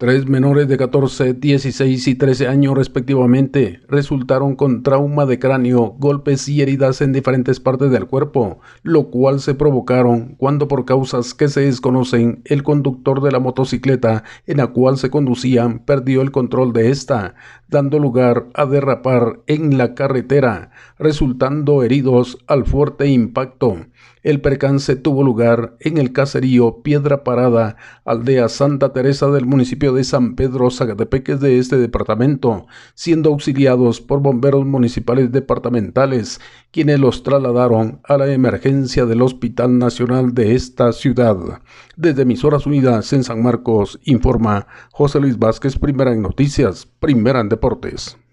Tres menores de 14, 16 y 13 años respectivamente resultaron con trauma de cráneo, golpes y heridas en diferentes partes del cuerpo, lo cual se provocaron cuando por causas que se desconocen el conductor de la motocicleta en la cual se conducían perdió el control de esta, dando lugar a derrapar en la carretera, resultando heridos al fuerte impacto. El percance tuvo lugar en el caserío Piedra Parada, aldea Santa Teresa del municipio de San Pedro Zacatepeques de este departamento, siendo auxiliados por bomberos municipales departamentales, quienes los trasladaron a la emergencia del Hospital Nacional de esta ciudad. Desde Emisoras Unidas en San Marcos, informa José Luis Vázquez, primera en noticias, primera en deportes.